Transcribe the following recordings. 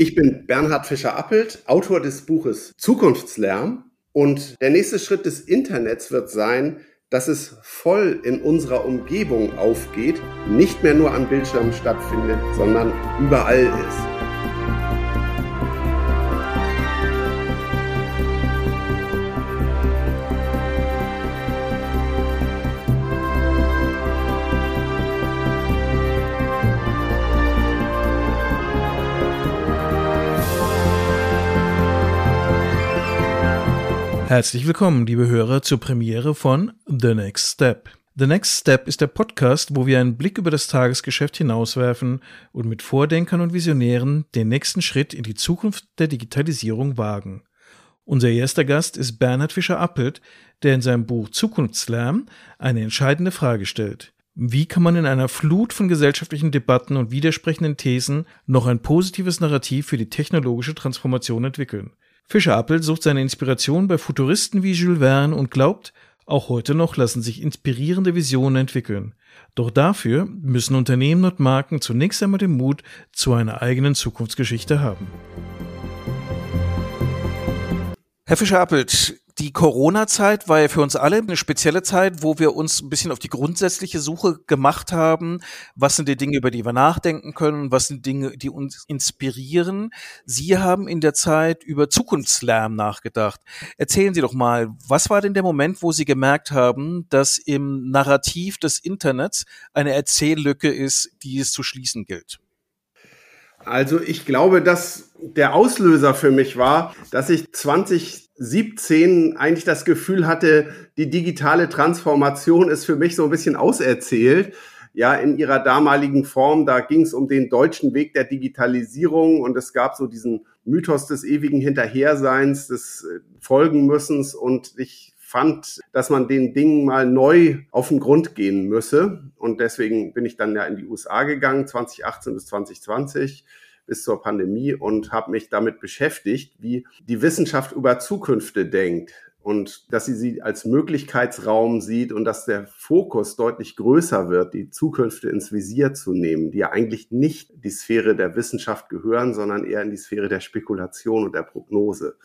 Ich bin Bernhard Fischer-Appelt, Autor des Buches Zukunftslärm. Und der nächste Schritt des Internets wird sein, dass es voll in unserer Umgebung aufgeht, nicht mehr nur am Bildschirm stattfindet, sondern überall ist. Herzlich willkommen, liebe Hörer, zur Premiere von The Next Step. The Next Step ist der Podcast, wo wir einen Blick über das Tagesgeschäft hinauswerfen und mit Vordenkern und Visionären den nächsten Schritt in die Zukunft der Digitalisierung wagen. Unser erster Gast ist Bernhard Fischer-Appelt, der in seinem Buch Zukunftslärm eine entscheidende Frage stellt. Wie kann man in einer Flut von gesellschaftlichen Debatten und widersprechenden Thesen noch ein positives Narrativ für die technologische Transformation entwickeln? Fischer-Appel sucht seine Inspiration bei Futuristen wie Jules Verne und glaubt, auch heute noch lassen sich inspirierende Visionen entwickeln. Doch dafür müssen Unternehmen und Marken zunächst einmal den Mut zu einer eigenen Zukunftsgeschichte haben. Herr Fischer-Appelt, die Corona-Zeit war ja für uns alle eine spezielle Zeit, wo wir uns ein bisschen auf die grundsätzliche Suche gemacht haben. Was sind die Dinge, über die wir nachdenken können? Was sind Dinge, die uns inspirieren? Sie haben in der Zeit über Zukunftslärm nachgedacht. Erzählen Sie doch mal, was war denn der Moment, wo Sie gemerkt haben, dass im Narrativ des Internets eine Erzähllücke ist, die es zu schließen gilt? Also ich glaube, dass der Auslöser für mich war, dass ich 2017 eigentlich das Gefühl hatte, die digitale Transformation ist für mich so ein bisschen auserzählt. Ja, in ihrer damaligen Form, da ging es um den deutschen Weg der Digitalisierung und es gab so diesen Mythos des ewigen Hinterherseins, des äh, Folgenmüssens und ich fand, dass man den Dingen mal neu auf den Grund gehen müsse. Und deswegen bin ich dann ja in die USA gegangen, 2018 bis 2020 bis zur Pandemie und habe mich damit beschäftigt, wie die Wissenschaft über Zukünfte denkt und dass sie sie als Möglichkeitsraum sieht und dass der Fokus deutlich größer wird, die Zukünfte ins Visier zu nehmen, die ja eigentlich nicht die Sphäre der Wissenschaft gehören, sondern eher in die Sphäre der Spekulation und der Prognose.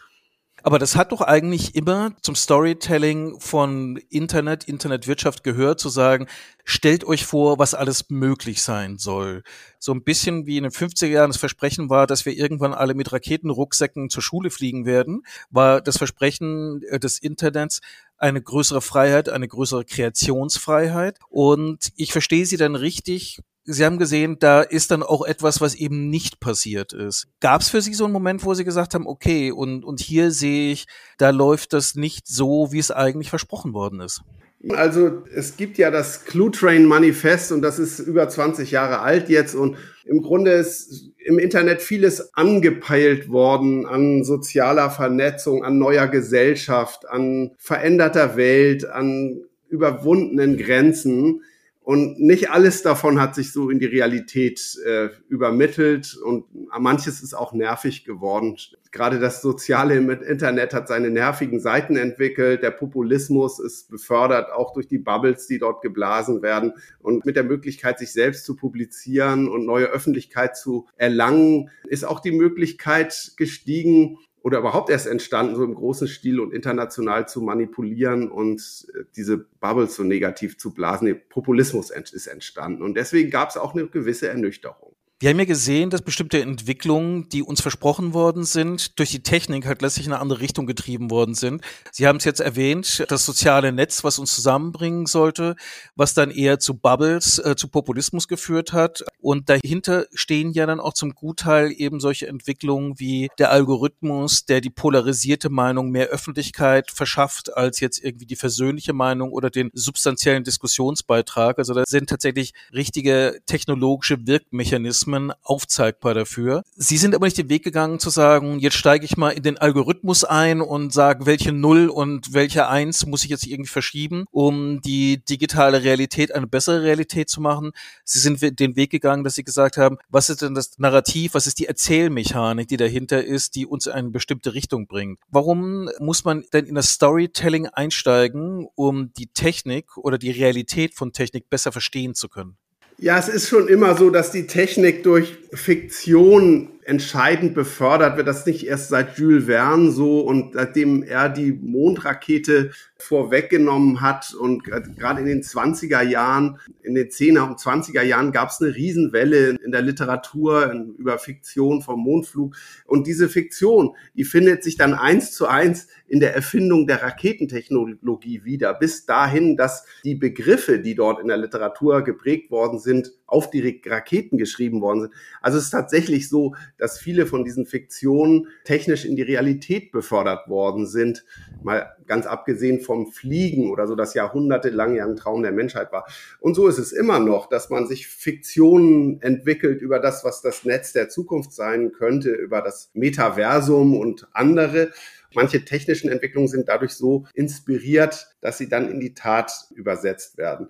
Aber das hat doch eigentlich immer zum Storytelling von Internet, Internetwirtschaft gehört, zu sagen, stellt euch vor, was alles möglich sein soll. So ein bisschen wie in den 50er Jahren das Versprechen war, dass wir irgendwann alle mit Raketenrucksäcken zur Schule fliegen werden, war das Versprechen äh, des Internets eine größere Freiheit, eine größere Kreationsfreiheit. Und ich verstehe Sie dann richtig, Sie haben gesehen, da ist dann auch etwas, was eben nicht passiert ist. Gab es für Sie so einen Moment, wo Sie gesagt haben, okay, und, und hier sehe ich, da läuft das nicht so, wie es eigentlich versprochen worden ist? Also es gibt ja das Clue Train Manifest und das ist über 20 Jahre alt jetzt und im Grunde ist im Internet vieles angepeilt worden an sozialer Vernetzung, an neuer Gesellschaft, an veränderter Welt, an überwundenen Grenzen. Und nicht alles davon hat sich so in die Realität äh, übermittelt und manches ist auch nervig geworden. Gerade das Soziale im Internet hat seine nervigen Seiten entwickelt. Der Populismus ist befördert auch durch die Bubbles, die dort geblasen werden. Und mit der Möglichkeit, sich selbst zu publizieren und neue Öffentlichkeit zu erlangen, ist auch die Möglichkeit gestiegen, oder überhaupt erst entstanden, so im großen Stil und international zu manipulieren und äh, diese Bubbles so negativ zu blasen. Populismus ist entstanden. Und deswegen gab es auch eine gewisse Ernüchterung. Wir haben ja gesehen, dass bestimmte Entwicklungen, die uns versprochen worden sind, durch die Technik halt letztlich in eine andere Richtung getrieben worden sind. Sie haben es jetzt erwähnt, das soziale Netz, was uns zusammenbringen sollte, was dann eher zu Bubbles, äh, zu Populismus geführt hat. Und dahinter stehen ja dann auch zum Gutteil eben solche Entwicklungen wie der Algorithmus, der die polarisierte Meinung mehr Öffentlichkeit verschafft als jetzt irgendwie die versöhnliche Meinung oder den substanziellen Diskussionsbeitrag. Also da sind tatsächlich richtige technologische Wirkmechanismen Algorithmen aufzeigbar dafür. Sie sind aber nicht den Weg gegangen zu sagen, jetzt steige ich mal in den Algorithmus ein und sage, welche Null und welche Eins muss ich jetzt irgendwie verschieben, um die digitale Realität eine bessere Realität zu machen. Sie sind den Weg gegangen, dass Sie gesagt haben, was ist denn das Narrativ, was ist die Erzählmechanik, die dahinter ist, die uns in eine bestimmte Richtung bringt. Warum muss man denn in das Storytelling einsteigen, um die Technik oder die Realität von Technik besser verstehen zu können? Ja, es ist schon immer so, dass die Technik durch Fiktion entscheidend befördert wird. Das nicht erst seit Jules Verne so und seitdem er die Mondrakete vorweggenommen hat und gerade in den 20er Jahren, in den 10er und 20er Jahren gab es eine Riesenwelle in der Literatur über Fiktion vom Mondflug und diese Fiktion, die findet sich dann eins zu eins in der Erfindung der Raketentechnologie wieder, bis dahin, dass die Begriffe, die dort in der Literatur geprägt worden sind, auf die Raketen geschrieben worden sind. Also es ist tatsächlich so, dass viele von diesen Fiktionen technisch in die Realität befördert worden sind. Mal ganz abgesehen vom Fliegen oder so, das jahrhundertelang ja ein Traum der Menschheit war. Und so ist es immer noch, dass man sich Fiktionen entwickelt über das, was das Netz der Zukunft sein könnte, über das Metaversum und andere. Manche technischen Entwicklungen sind dadurch so inspiriert, dass sie dann in die Tat übersetzt werden.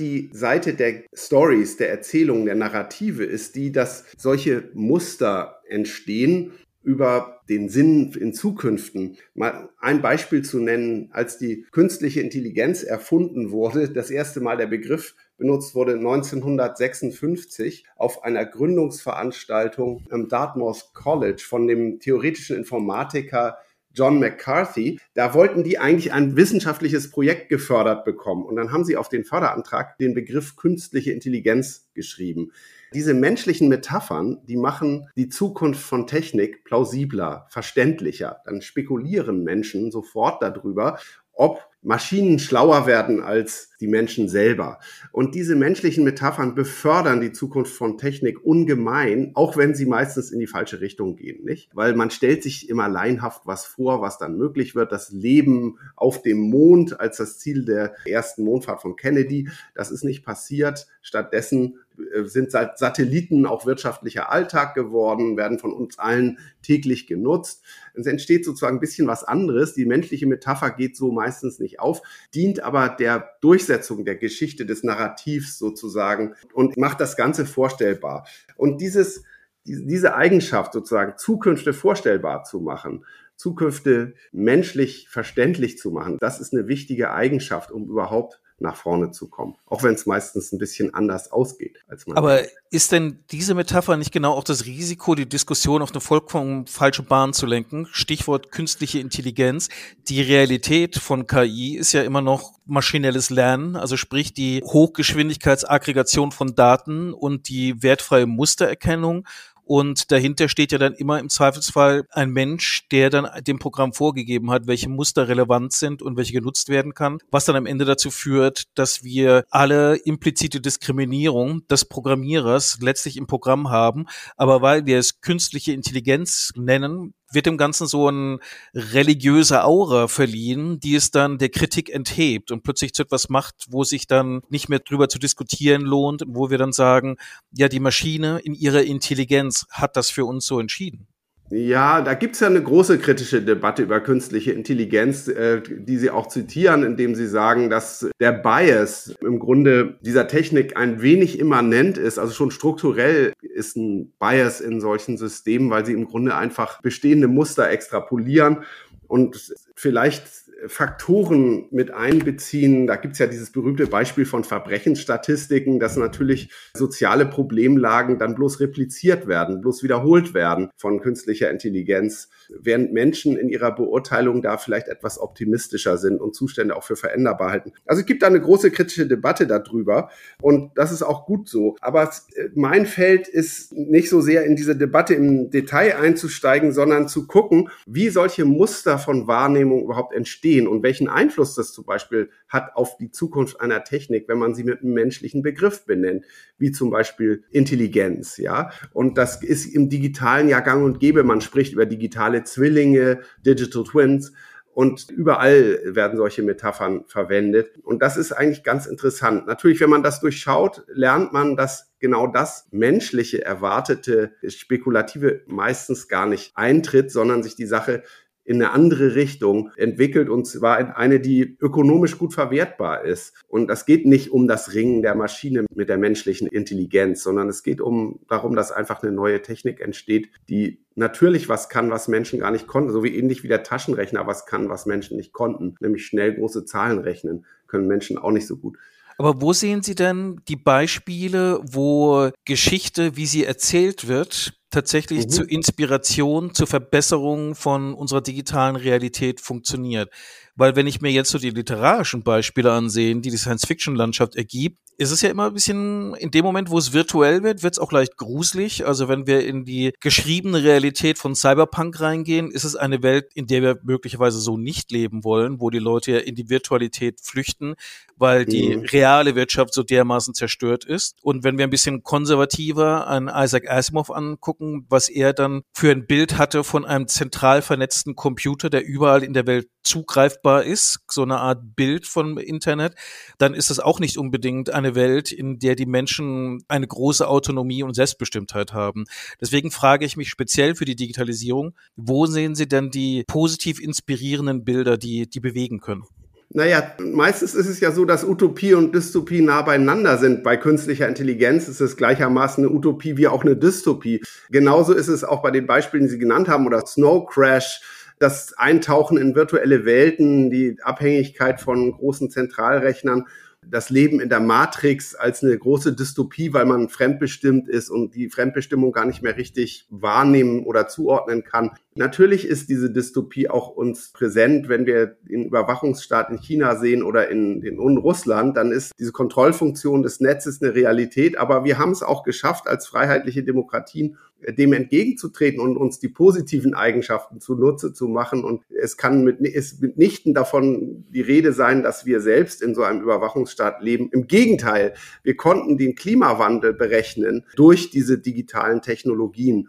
Die Seite der Stories, der Erzählungen, der Narrative ist die, dass solche Muster entstehen über den Sinn in Zukünften. Mal ein Beispiel zu nennen, als die künstliche Intelligenz erfunden wurde, das erste Mal der Begriff benutzt wurde 1956 auf einer Gründungsveranstaltung am Dartmouth College von dem theoretischen Informatiker John McCarthy, da wollten die eigentlich ein wissenschaftliches Projekt gefördert bekommen. Und dann haben sie auf den Förderantrag den Begriff künstliche Intelligenz geschrieben. Diese menschlichen Metaphern, die machen die Zukunft von Technik plausibler, verständlicher. Dann spekulieren Menschen sofort darüber, ob Maschinen schlauer werden als die Menschen selber. Und diese menschlichen Metaphern befördern die Zukunft von Technik ungemein, auch wenn sie meistens in die falsche Richtung gehen, nicht? Weil man stellt sich immer leinhaft was vor, was dann möglich wird. Das Leben auf dem Mond als das Ziel der ersten Mondfahrt von Kennedy, das ist nicht passiert. Stattdessen sind Satelliten auch wirtschaftlicher Alltag geworden, werden von uns allen täglich genutzt. Es entsteht sozusagen ein bisschen was anderes. Die menschliche Metapher geht so meistens nicht auf, dient aber der Durchsetzung der Geschichte des Narrativs sozusagen und macht das Ganze vorstellbar. Und dieses, diese Eigenschaft sozusagen, Zukünfte vorstellbar zu machen, Zukünfte menschlich verständlich zu machen, das ist eine wichtige Eigenschaft, um überhaupt nach vorne zu kommen. Auch wenn es meistens ein bisschen anders ausgeht, als man. Aber denkt. ist denn diese Metapher nicht genau auch das Risiko, die Diskussion auf eine vollkommen falsche Bahn zu lenken? Stichwort künstliche Intelligenz. Die Realität von KI ist ja immer noch maschinelles Lernen, also sprich die Hochgeschwindigkeitsaggregation von Daten und die wertfreie Mustererkennung und dahinter steht ja dann immer im Zweifelsfall ein Mensch, der dann dem Programm vorgegeben hat, welche Muster relevant sind und welche genutzt werden kann, was dann am Ende dazu führt, dass wir alle implizite Diskriminierung des Programmierers letztlich im Programm haben. Aber weil wir es künstliche Intelligenz nennen, wird dem Ganzen so ein religiöse Aura verliehen, die es dann der Kritik enthebt und plötzlich zu etwas macht, wo sich dann nicht mehr drüber zu diskutieren lohnt und wo wir dann sagen, ja, die Maschine in ihrer Intelligenz hat das für uns so entschieden. Ja, da gibt's ja eine große kritische Debatte über künstliche Intelligenz, äh, die Sie auch zitieren, indem Sie sagen, dass der Bias im Grunde dieser Technik ein wenig immanent ist, also schon strukturell ist ein Bias in solchen Systemen, weil sie im Grunde einfach bestehende Muster extrapolieren. Und vielleicht Faktoren mit einbeziehen. Da gibt's ja dieses berühmte Beispiel von Verbrechensstatistiken, dass natürlich soziale Problemlagen dann bloß repliziert werden, bloß wiederholt werden von künstlicher Intelligenz, während Menschen in ihrer Beurteilung da vielleicht etwas optimistischer sind und Zustände auch für veränderbar halten. Also es gibt da eine große kritische Debatte darüber und das ist auch gut so. Aber mein Feld ist nicht so sehr in diese Debatte im Detail einzusteigen, sondern zu gucken, wie solche Muster von Wahrnehmung überhaupt entstehen verstehen und welchen Einfluss das zum Beispiel hat auf die Zukunft einer Technik, wenn man sie mit einem menschlichen Begriff benennt, wie zum Beispiel Intelligenz, ja. Und das ist im digitalen ja gang und gäbe. Man spricht über digitale Zwillinge, Digital Twins. Und überall werden solche Metaphern verwendet. Und das ist eigentlich ganz interessant. Natürlich, wenn man das durchschaut, lernt man, dass genau das menschliche, erwartete, spekulative meistens gar nicht eintritt, sondern sich die Sache in eine andere Richtung entwickelt und zwar in eine, die ökonomisch gut verwertbar ist. Und das geht nicht um das Ringen der Maschine mit der menschlichen Intelligenz, sondern es geht um darum, dass einfach eine neue Technik entsteht, die natürlich was kann, was Menschen gar nicht konnten, so wie ähnlich wie der Taschenrechner was kann, was Menschen nicht konnten, nämlich schnell große Zahlen rechnen, können Menschen auch nicht so gut. Aber wo sehen Sie denn die Beispiele, wo Geschichte, wie sie erzählt wird, tatsächlich mhm. zur Inspiration, zur Verbesserung von unserer digitalen Realität funktioniert? Weil wenn ich mir jetzt so die literarischen Beispiele ansehe, die die Science-Fiction-Landschaft ergibt, ist es ja immer ein bisschen, in dem Moment, wo es virtuell wird, wird es auch leicht gruselig. Also wenn wir in die geschriebene Realität von Cyberpunk reingehen, ist es eine Welt, in der wir möglicherweise so nicht leben wollen, wo die Leute ja in die Virtualität flüchten, weil die mhm. reale Wirtschaft so dermaßen zerstört ist. Und wenn wir ein bisschen konservativer an Isaac Asimov angucken, was er dann für ein Bild hatte von einem zentral vernetzten Computer, der überall in der Welt zugreifbar ist, so eine Art Bild vom Internet, dann ist das auch nicht unbedingt eine Welt, in der die Menschen eine große Autonomie und Selbstbestimmtheit haben. Deswegen frage ich mich speziell für die Digitalisierung, wo sehen Sie denn die positiv inspirierenden Bilder, die, die bewegen können? Naja, meistens ist es ja so, dass Utopie und Dystopie nah beieinander sind. Bei künstlicher Intelligenz ist es gleichermaßen eine Utopie wie auch eine Dystopie. Genauso ist es auch bei den Beispielen, die Sie genannt haben, oder Snow Crash, das Eintauchen in virtuelle Welten, die Abhängigkeit von großen Zentralrechnern das Leben in der Matrix als eine große Dystopie, weil man fremdbestimmt ist und die Fremdbestimmung gar nicht mehr richtig wahrnehmen oder zuordnen kann. Natürlich ist diese Dystopie auch uns präsent, wenn wir den Überwachungsstaat in China sehen oder in, in, in Russland, dann ist diese Kontrollfunktion des Netzes eine Realität. Aber wir haben es auch geschafft, als freiheitliche Demokratien dem entgegenzutreten und uns die positiven Eigenschaften zunutze zu machen. Und es kann mit, ist mitnichten davon die Rede sein, dass wir selbst in so einem Überwachungsstaat leben. Im Gegenteil, wir konnten den Klimawandel berechnen durch diese digitalen Technologien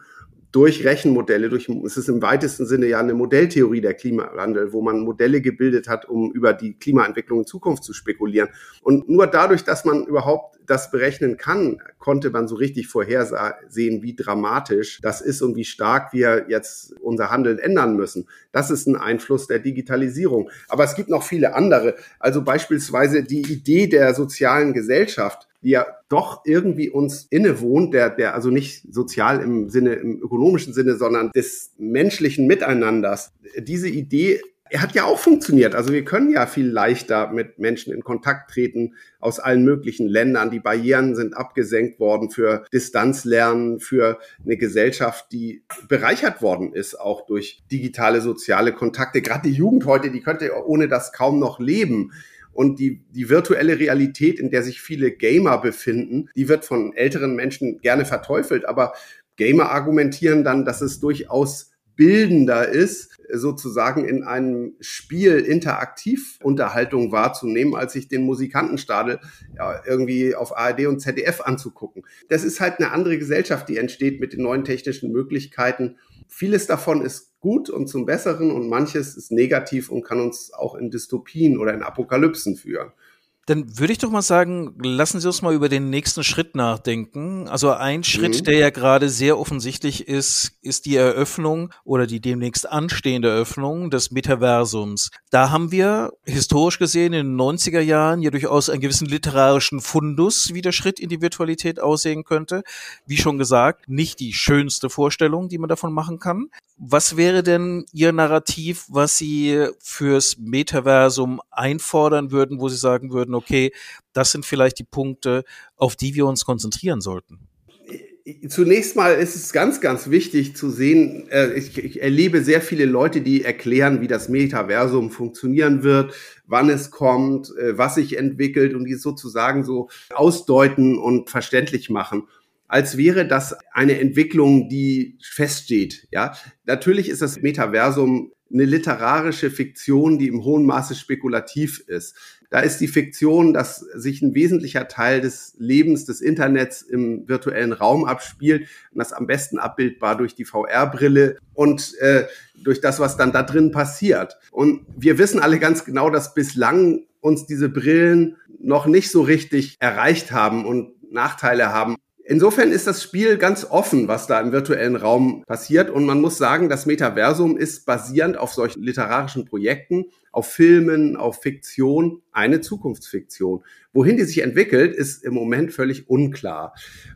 durch Rechenmodelle, durch, es ist im weitesten Sinne ja eine Modelltheorie der Klimawandel, wo man Modelle gebildet hat, um über die Klimaentwicklung in Zukunft zu spekulieren. Und nur dadurch, dass man überhaupt das berechnen kann, konnte man so richtig vorhersehen, wie dramatisch das ist und wie stark wir jetzt unser Handeln ändern müssen. Das ist ein Einfluss der Digitalisierung. Aber es gibt noch viele andere. Also beispielsweise die Idee der sozialen Gesellschaft die ja doch irgendwie uns innewohnt, der, der also nicht sozial im Sinne, im ökonomischen Sinne, sondern des menschlichen Miteinanders. Diese Idee hat ja auch funktioniert. Also wir können ja viel leichter mit Menschen in Kontakt treten aus allen möglichen Ländern. Die Barrieren sind abgesenkt worden für Distanzlernen, für eine Gesellschaft, die bereichert worden ist, auch durch digitale soziale Kontakte. Gerade die Jugend heute, die könnte ohne das kaum noch leben. Und die, die virtuelle Realität, in der sich viele Gamer befinden, die wird von älteren Menschen gerne verteufelt. Aber Gamer argumentieren dann, dass es durchaus bildender ist, sozusagen in einem Spiel interaktiv Unterhaltung wahrzunehmen, als sich den Musikantenstadel ja, irgendwie auf ARD und ZDF anzugucken. Das ist halt eine andere Gesellschaft, die entsteht mit den neuen technischen Möglichkeiten. Vieles davon ist gut und zum Besseren und manches ist negativ und kann uns auch in Dystopien oder in Apokalypsen führen. Dann würde ich doch mal sagen, lassen Sie uns mal über den nächsten Schritt nachdenken. Also ein Schritt, mhm. der ja gerade sehr offensichtlich ist, ist die Eröffnung oder die demnächst anstehende Eröffnung des Metaversums. Da haben wir historisch gesehen in den 90er Jahren ja durchaus einen gewissen literarischen Fundus, wie der Schritt in die Virtualität aussehen könnte. Wie schon gesagt, nicht die schönste Vorstellung, die man davon machen kann. Was wäre denn Ihr Narrativ, was Sie fürs Metaversum einfordern würden, wo Sie sagen würden, okay, das sind vielleicht die Punkte, auf die wir uns konzentrieren sollten? Zunächst mal ist es ganz, ganz wichtig zu sehen, äh, ich, ich erlebe sehr viele Leute, die erklären, wie das Metaversum funktionieren wird, wann es kommt, äh, was sich entwickelt und die sozusagen so ausdeuten und verständlich machen als wäre das eine Entwicklung, die feststeht. Ja, natürlich ist das Metaversum eine literarische Fiktion, die im hohen Maße spekulativ ist. Da ist die Fiktion, dass sich ein wesentlicher Teil des Lebens des Internets im virtuellen Raum abspielt und das am besten abbildbar durch die VR-Brille und äh, durch das, was dann da drin passiert. Und wir wissen alle ganz genau, dass bislang uns diese Brillen noch nicht so richtig erreicht haben und Nachteile haben. Insofern ist das Spiel ganz offen, was da im virtuellen Raum passiert. Und man muss sagen, das Metaversum ist basierend auf solchen literarischen Projekten, auf Filmen, auf Fiktion, eine Zukunftsfiktion. Wohin die sich entwickelt, ist im Moment völlig unklar.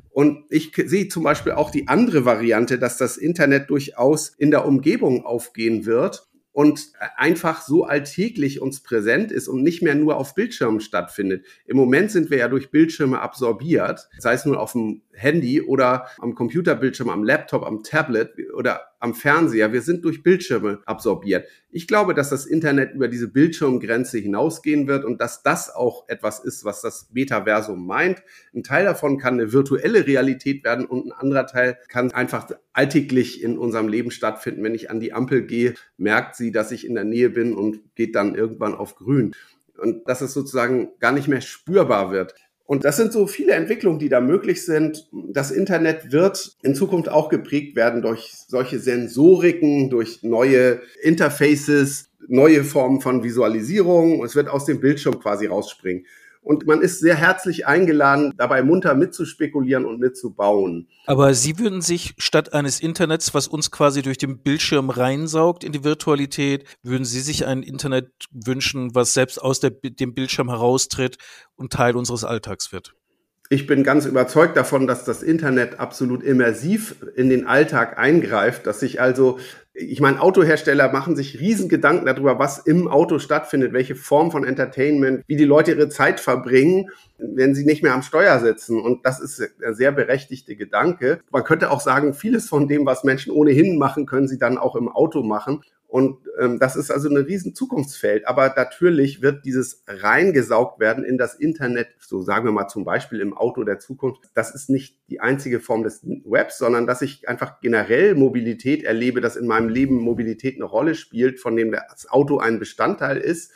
Und ich sehe zum Beispiel auch die andere Variante, dass das Internet durchaus in der Umgebung aufgehen wird und einfach so alltäglich uns präsent ist und nicht mehr nur auf Bildschirmen stattfindet. Im Moment sind wir ja durch Bildschirme absorbiert, sei es nur auf dem Handy oder am Computerbildschirm, am Laptop, am Tablet oder am Fernseher. Wir sind durch Bildschirme absorbiert. Ich glaube, dass das Internet über diese Bildschirmgrenze hinausgehen wird und dass das auch etwas ist, was das Metaversum meint. Ein Teil davon kann eine virtuelle Realität werden und ein anderer Teil kann einfach alltäglich in unserem Leben stattfinden. Wenn ich an die Ampel gehe, merkt sie, dass ich in der Nähe bin und geht dann irgendwann auf grün. Und dass es sozusagen gar nicht mehr spürbar wird. Und das sind so viele Entwicklungen, die da möglich sind. Das Internet wird in Zukunft auch geprägt werden durch solche Sensoriken, durch neue Interfaces, neue Formen von Visualisierung. Es wird aus dem Bildschirm quasi rausspringen. Und man ist sehr herzlich eingeladen, dabei munter mitzuspekulieren und mitzubauen. Aber Sie würden sich statt eines Internets, was uns quasi durch den Bildschirm reinsaugt in die Virtualität, würden Sie sich ein Internet wünschen, was selbst aus der, dem Bildschirm heraustritt und Teil unseres Alltags wird? Ich bin ganz überzeugt davon, dass das Internet absolut immersiv in den Alltag eingreift, dass sich also ich meine, Autohersteller machen sich riesen Gedanken darüber, was im Auto stattfindet, welche Form von Entertainment, wie die Leute ihre Zeit verbringen, wenn sie nicht mehr am Steuer sitzen. Und das ist ein sehr berechtigte Gedanke. Man könnte auch sagen, vieles von dem, was Menschen ohnehin machen, können sie dann auch im Auto machen. Und ähm, das ist also ein riesen Zukunftsfeld. Aber natürlich wird dieses reingesaugt werden in das Internet, so sagen wir mal zum Beispiel im Auto der Zukunft. Das ist nicht die einzige Form des Webs, sondern dass ich einfach generell Mobilität erlebe, dass in meinem Leben Mobilität eine Rolle spielt, von dem das Auto ein Bestandteil ist,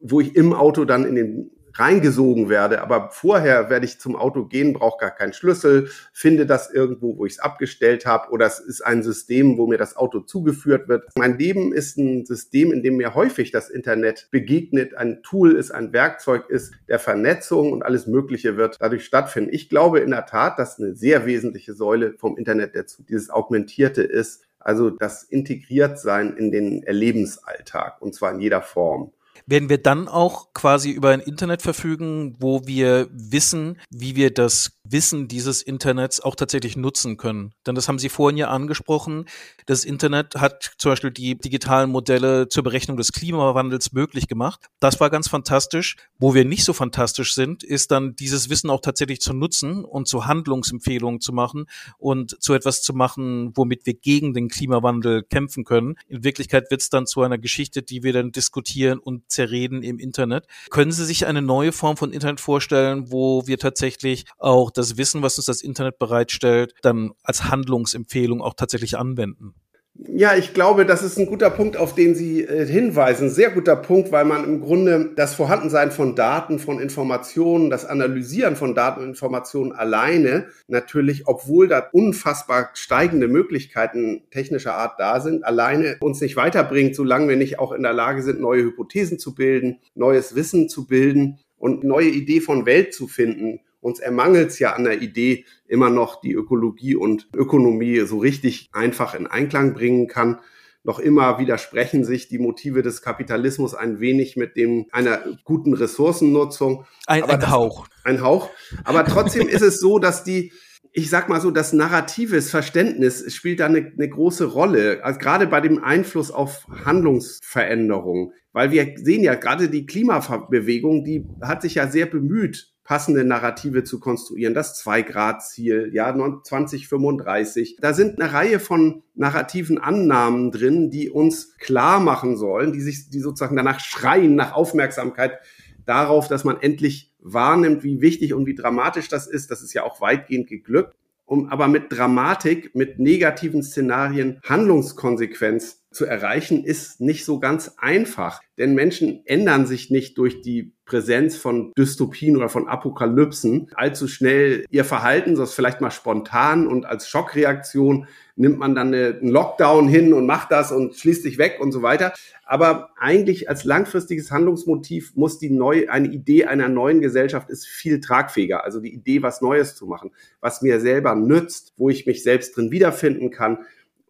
wo ich im Auto dann in den reingesogen werde. Aber vorher werde ich zum Auto gehen, brauche gar keinen Schlüssel, finde das irgendwo, wo ich es abgestellt habe, oder es ist ein System, wo mir das Auto zugeführt wird. Mein Leben ist ein System, in dem mir häufig das Internet begegnet, ein Tool ist, ein Werkzeug ist der Vernetzung und alles Mögliche wird dadurch stattfinden. Ich glaube in der Tat, dass eine sehr wesentliche Säule vom Internet dazu dieses Augmentierte ist, also das Integriertsein in den Erlebensalltag und zwar in jeder Form werden wir dann auch quasi über ein Internet verfügen, wo wir wissen, wie wir das Wissen dieses Internets auch tatsächlich nutzen können. Denn das haben Sie vorhin ja angesprochen. Das Internet hat zum Beispiel die digitalen Modelle zur Berechnung des Klimawandels möglich gemacht. Das war ganz fantastisch. Wo wir nicht so fantastisch sind, ist dann dieses Wissen auch tatsächlich zu nutzen und zu Handlungsempfehlungen zu machen und zu etwas zu machen, womit wir gegen den Klimawandel kämpfen können. In Wirklichkeit wird es dann zu einer Geschichte, die wir dann diskutieren und zerreden im Internet. Können Sie sich eine neue Form von Internet vorstellen, wo wir tatsächlich auch das Wissen, was uns das Internet bereitstellt, dann als Handlungsempfehlung auch tatsächlich anwenden? Ja, ich glaube, das ist ein guter Punkt, auf den Sie äh, hinweisen. Sehr guter Punkt, weil man im Grunde das Vorhandensein von Daten, von Informationen, das Analysieren von Daten und Informationen alleine natürlich, obwohl da unfassbar steigende Möglichkeiten technischer Art da sind, alleine uns nicht weiterbringt, solange wir nicht auch in der Lage sind, neue Hypothesen zu bilden, neues Wissen zu bilden und neue Idee von Welt zu finden uns ermangelt es ja an der Idee immer noch, die Ökologie und Ökonomie so richtig einfach in Einklang bringen kann. Noch immer widersprechen sich die Motive des Kapitalismus ein wenig mit dem einer guten Ressourcennutzung. Ein, ein Hauch. Ein Hauch. Aber trotzdem ist es so, dass die, ich sag mal so, das narratives Verständnis spielt da eine, eine große Rolle, also gerade bei dem Einfluss auf Handlungsveränderungen. Weil wir sehen ja gerade die Klimabewegung, die hat sich ja sehr bemüht, passende Narrative zu konstruieren. Das Zwei-Grad-Ziel, ja, 2035. Da sind eine Reihe von narrativen Annahmen drin, die uns klar machen sollen, die sich, die sozusagen danach schreien, nach Aufmerksamkeit darauf, dass man endlich wahrnimmt, wie wichtig und wie dramatisch das ist. Das ist ja auch weitgehend geglückt. Um aber mit Dramatik, mit negativen Szenarien Handlungskonsequenz zu erreichen, ist nicht so ganz einfach. Denn Menschen ändern sich nicht durch die Präsenz von Dystopien oder von Apokalypsen allzu schnell ihr Verhalten, sonst vielleicht mal spontan und als Schockreaktion nimmt man dann einen Lockdown hin und macht das und schließt sich weg und so weiter. Aber eigentlich als langfristiges Handlungsmotiv muss die neue, eine Idee einer neuen Gesellschaft ist viel tragfähiger. Also die Idee, was Neues zu machen, was mir selber nützt, wo ich mich selbst drin wiederfinden kann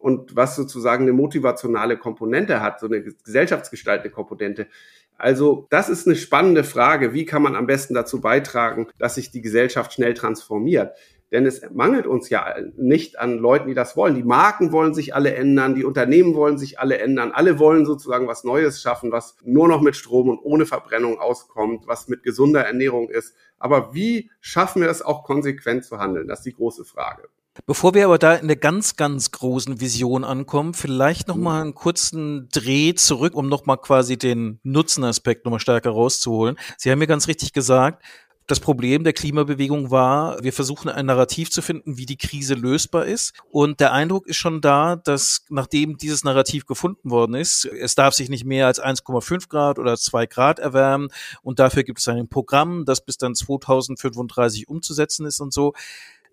und was sozusagen eine motivationale Komponente hat, so eine gesellschaftsgestaltende Komponente. Also das ist eine spannende Frage. Wie kann man am besten dazu beitragen, dass sich die Gesellschaft schnell transformiert? Denn es mangelt uns ja nicht an Leuten, die das wollen. Die Marken wollen sich alle ändern, die Unternehmen wollen sich alle ändern, alle wollen sozusagen was Neues schaffen, was nur noch mit Strom und ohne Verbrennung auskommt, was mit gesunder Ernährung ist. Aber wie schaffen wir das auch konsequent zu handeln? Das ist die große Frage. Bevor wir aber da in der ganz, ganz großen Vision ankommen, vielleicht noch mal einen kurzen Dreh zurück, um noch mal quasi den Nutzenaspekt noch mal stärker rauszuholen. Sie haben mir ganz richtig gesagt, das Problem der Klimabewegung war, wir versuchen ein Narrativ zu finden, wie die Krise lösbar ist. Und der Eindruck ist schon da, dass nachdem dieses Narrativ gefunden worden ist, es darf sich nicht mehr als 1,5 Grad oder 2 Grad erwärmen. Und dafür gibt es ein Programm, das bis dann 2035 umzusetzen ist und so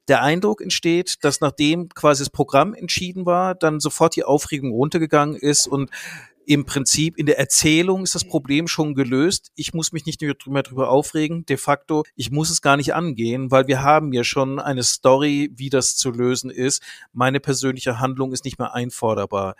der Eindruck entsteht, dass nachdem quasi das Programm entschieden war, dann sofort die Aufregung runtergegangen ist und im Prinzip in der Erzählung ist das Problem schon gelöst. Ich muss mich nicht mehr drüber aufregen. De facto, ich muss es gar nicht angehen, weil wir haben ja schon eine Story, wie das zu lösen ist. Meine persönliche Handlung ist nicht mehr einforderbar.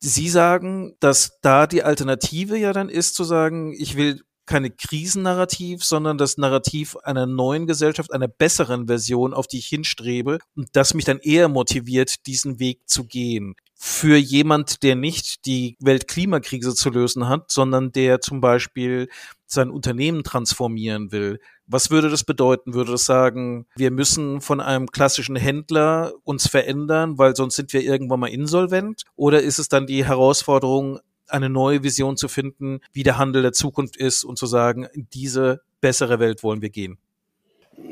Sie sagen, dass da die Alternative ja dann ist, zu sagen, ich will keine Krisennarrativ, sondern das Narrativ einer neuen Gesellschaft, einer besseren Version, auf die ich hinstrebe und das mich dann eher motiviert, diesen Weg zu gehen. Für jemand, der nicht die Weltklimakrise zu lösen hat, sondern der zum Beispiel sein Unternehmen transformieren will. Was würde das bedeuten? Würde das sagen, wir müssen von einem klassischen Händler uns verändern, weil sonst sind wir irgendwann mal insolvent? Oder ist es dann die Herausforderung, eine neue Vision zu finden, wie der Handel der Zukunft ist und zu sagen, in diese bessere Welt wollen wir gehen.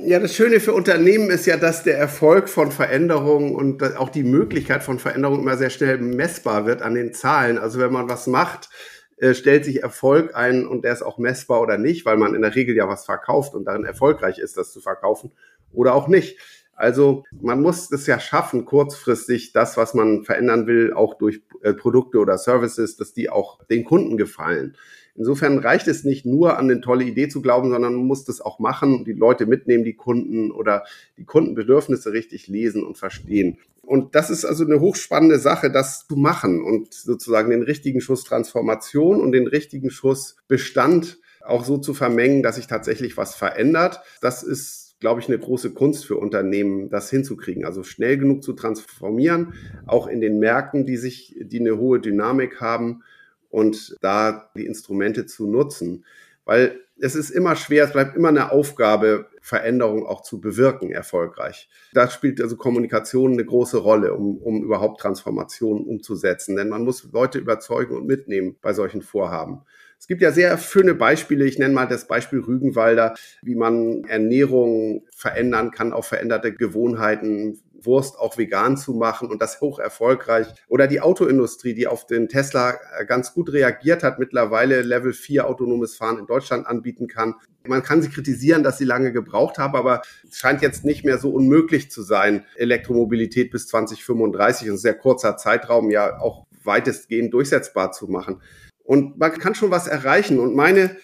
Ja, das Schöne für Unternehmen ist ja, dass der Erfolg von Veränderungen und auch die Möglichkeit von Veränderungen immer sehr schnell messbar wird an den Zahlen. Also wenn man was macht, äh, stellt sich Erfolg ein und der ist auch messbar oder nicht, weil man in der Regel ja was verkauft und darin erfolgreich ist, das zu verkaufen oder auch nicht. Also man muss es ja schaffen, kurzfristig das, was man verändern will, auch durch äh, Produkte oder Services, dass die auch den Kunden gefallen. Insofern reicht es nicht nur an eine tolle Idee zu glauben, sondern man muss das auch machen, die Leute mitnehmen, die Kunden oder die Kundenbedürfnisse richtig lesen und verstehen. Und das ist also eine hochspannende Sache, das zu machen und sozusagen den richtigen Schuss Transformation und den richtigen Schuss Bestand auch so zu vermengen, dass sich tatsächlich was verändert. Das ist glaube ich, eine große Kunst für Unternehmen, das hinzukriegen. Also schnell genug zu transformieren, auch in den Märkten, die sich, die eine hohe Dynamik haben und da die Instrumente zu nutzen. Weil es ist immer schwer, es bleibt immer eine Aufgabe, Veränderung auch zu bewirken, erfolgreich. Da spielt also Kommunikation eine große Rolle, um, um überhaupt Transformationen umzusetzen. Denn man muss Leute überzeugen und mitnehmen bei solchen Vorhaben. Es gibt ja sehr schöne Beispiele. Ich nenne mal das Beispiel Rügenwalder, wie man Ernährung verändern kann auf veränderte Gewohnheiten, Wurst auch vegan zu machen und das hoch erfolgreich. Oder die Autoindustrie, die auf den Tesla ganz gut reagiert hat, mittlerweile Level 4 autonomes Fahren in Deutschland anbieten kann. Man kann sie kritisieren, dass sie lange gebraucht haben, aber es scheint jetzt nicht mehr so unmöglich zu sein, Elektromobilität bis 2035, ein sehr kurzer Zeitraum, ja auch weitestgehend durchsetzbar zu machen. Und man kann schon was erreichen. Und meine,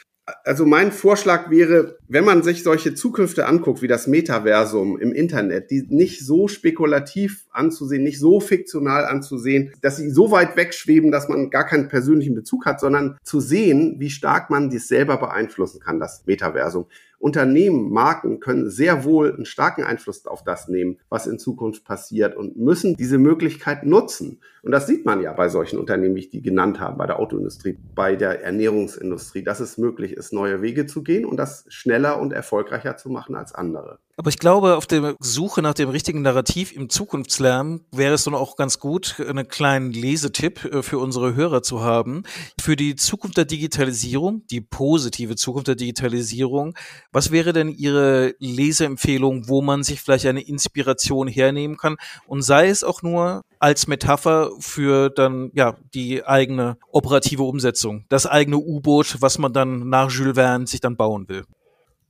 also mein Vorschlag wäre, wenn man sich solche Zukünfte anguckt, wie das Metaversum im Internet, die nicht so spekulativ anzusehen, nicht so fiktional anzusehen, dass sie so weit wegschweben, dass man gar keinen persönlichen Bezug hat, sondern zu sehen, wie stark man dies selber beeinflussen kann, das Metaversum. Unternehmen, Marken können sehr wohl einen starken Einfluss auf das nehmen, was in Zukunft passiert und müssen diese Möglichkeit nutzen. Und das sieht man ja bei solchen Unternehmen, wie ich die genannt habe, bei der Autoindustrie, bei der Ernährungsindustrie, dass es möglich ist, neue Wege zu gehen und das schneller und erfolgreicher zu machen als andere. Aber ich glaube, auf der Suche nach dem richtigen Narrativ im Zukunftslärm wäre es dann auch ganz gut, einen kleinen Lesetipp äh, für unsere Hörer zu haben. Für die Zukunft der Digitalisierung, die positive Zukunft der Digitalisierung, was wäre denn Ihre Leseempfehlung, wo man sich vielleicht eine Inspiration hernehmen kann? Und sei es auch nur als Metapher für dann, ja, die eigene operative Umsetzung, das eigene U-Boot, was man dann nach Jules Verne sich dann bauen will.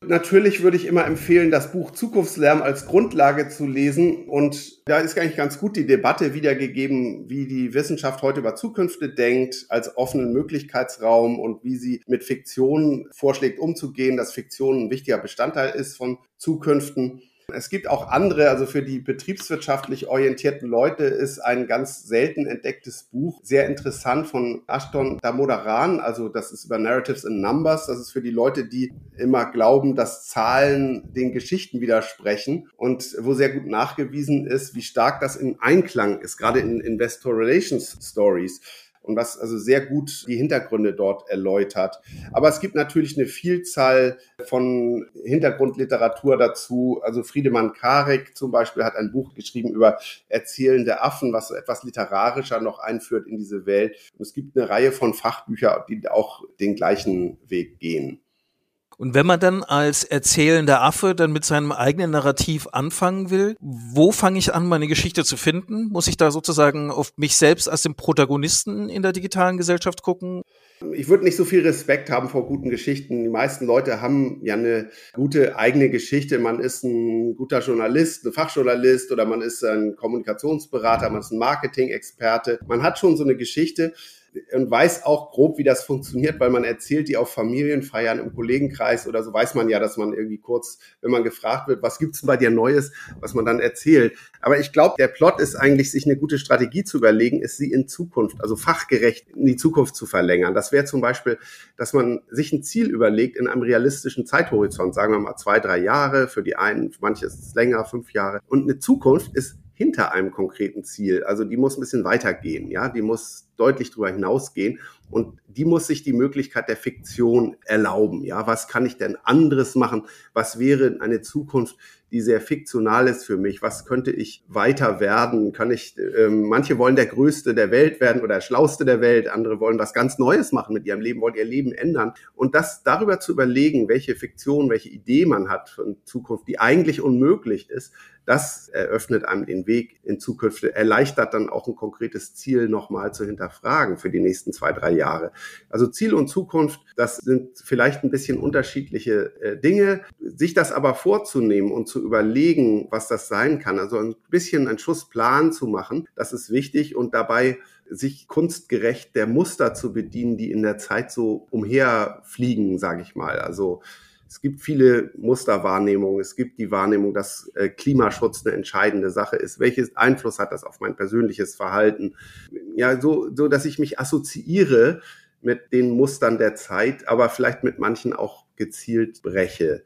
Natürlich würde ich immer empfehlen, das Buch Zukunftslärm als Grundlage zu lesen. Und da ist eigentlich ganz gut die Debatte wiedergegeben, wie die Wissenschaft heute über Zukünfte denkt, als offenen Möglichkeitsraum und wie sie mit Fiktion vorschlägt umzugehen, dass Fiktion ein wichtiger Bestandteil ist von Zukünften. Es gibt auch andere, also für die betriebswirtschaftlich orientierten Leute ist ein ganz selten entdecktes Buch sehr interessant von Ashton Damodaran. Also das ist über Narratives and Numbers. Das ist für die Leute, die immer glauben, dass Zahlen den Geschichten widersprechen und wo sehr gut nachgewiesen ist, wie stark das in Einklang ist, gerade in Investor Relations Stories und was also sehr gut die Hintergründe dort erläutert. Aber es gibt natürlich eine Vielzahl von Hintergrundliteratur dazu. Also Friedemann Karik zum Beispiel hat ein Buch geschrieben über erzählende Affen, was so etwas literarischer noch einführt in diese Welt. Und es gibt eine Reihe von Fachbüchern, die auch den gleichen Weg gehen. Und wenn man dann als erzählender Affe dann mit seinem eigenen Narrativ anfangen will, wo fange ich an, meine Geschichte zu finden? Muss ich da sozusagen auf mich selbst als den Protagonisten in der digitalen Gesellschaft gucken? Ich würde nicht so viel Respekt haben vor guten Geschichten. Die meisten Leute haben ja eine gute eigene Geschichte. Man ist ein guter Journalist, ein Fachjournalist oder man ist ein Kommunikationsberater, man ist ein Marketing-Experte. Man hat schon so eine Geschichte und weiß auch grob, wie das funktioniert, weil man erzählt die auf Familienfeiern im Kollegenkreis oder so weiß man ja, dass man irgendwie kurz, wenn man gefragt wird, was gibt's denn bei dir Neues, was man dann erzählt. Aber ich glaube, der Plot ist eigentlich, sich eine gute Strategie zu überlegen, ist sie in Zukunft, also fachgerecht in die Zukunft zu verlängern. Das wäre zum Beispiel, dass man sich ein Ziel überlegt in einem realistischen Zeithorizont, sagen wir mal zwei, drei Jahre, für die einen, für manche ist es länger, fünf Jahre. Und eine Zukunft ist hinter einem konkreten Ziel. Also die muss ein bisschen weitergehen, ja, die muss deutlich darüber hinausgehen und die muss sich die Möglichkeit der Fiktion erlauben. Ja, was kann ich denn anderes machen? Was wäre eine Zukunft, die sehr fiktional ist für mich? Was könnte ich weiter werden? Kann ich, äh, manche wollen der Größte der Welt werden oder der Schlauste der Welt, andere wollen was ganz Neues machen mit ihrem Leben, wollen ihr Leben ändern. Und das darüber zu überlegen, welche Fiktion, welche Idee man hat für Zukunft, die eigentlich unmöglich ist, das eröffnet einem den Weg in Zukunft, erleichtert dann auch ein konkretes Ziel nochmal zu hinterfragen für die nächsten zwei, drei Jahre. Also Ziel und Zukunft, das sind vielleicht ein bisschen unterschiedliche äh, Dinge. Sich das aber vorzunehmen und zu überlegen, was das sein kann, also ein bisschen einen Schussplan zu machen, das ist wichtig und dabei sich kunstgerecht der Muster zu bedienen, die in der Zeit so umherfliegen, sage ich mal. Also es gibt viele Musterwahrnehmungen. Es gibt die Wahrnehmung, dass äh, Klimaschutz eine entscheidende Sache ist. Welches Einfluss hat das auf mein persönliches Verhalten? Ja, so, so dass ich mich assoziiere mit den Mustern der Zeit, aber vielleicht mit manchen auch gezielt breche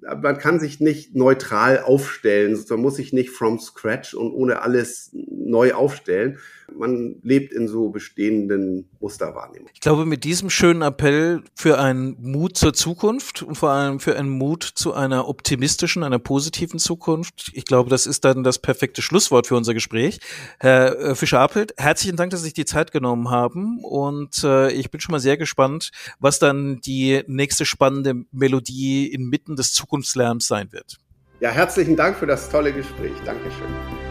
man kann sich nicht neutral aufstellen, man muss sich nicht from scratch und ohne alles neu aufstellen. Man lebt in so bestehenden Musterwahrnehmungen. Ich glaube, mit diesem schönen Appell für einen Mut zur Zukunft und vor allem für einen Mut zu einer optimistischen, einer positiven Zukunft, ich glaube, das ist dann das perfekte Schlusswort für unser Gespräch. Herr äh, Fischer-Appelt, herzlichen Dank, dass Sie sich die Zeit genommen haben und äh, ich bin schon mal sehr gespannt, was dann die nächste spannende Melodie inmitten des Zukunftslärms sein wird. Ja, herzlichen Dank für das tolle Gespräch. Dankeschön.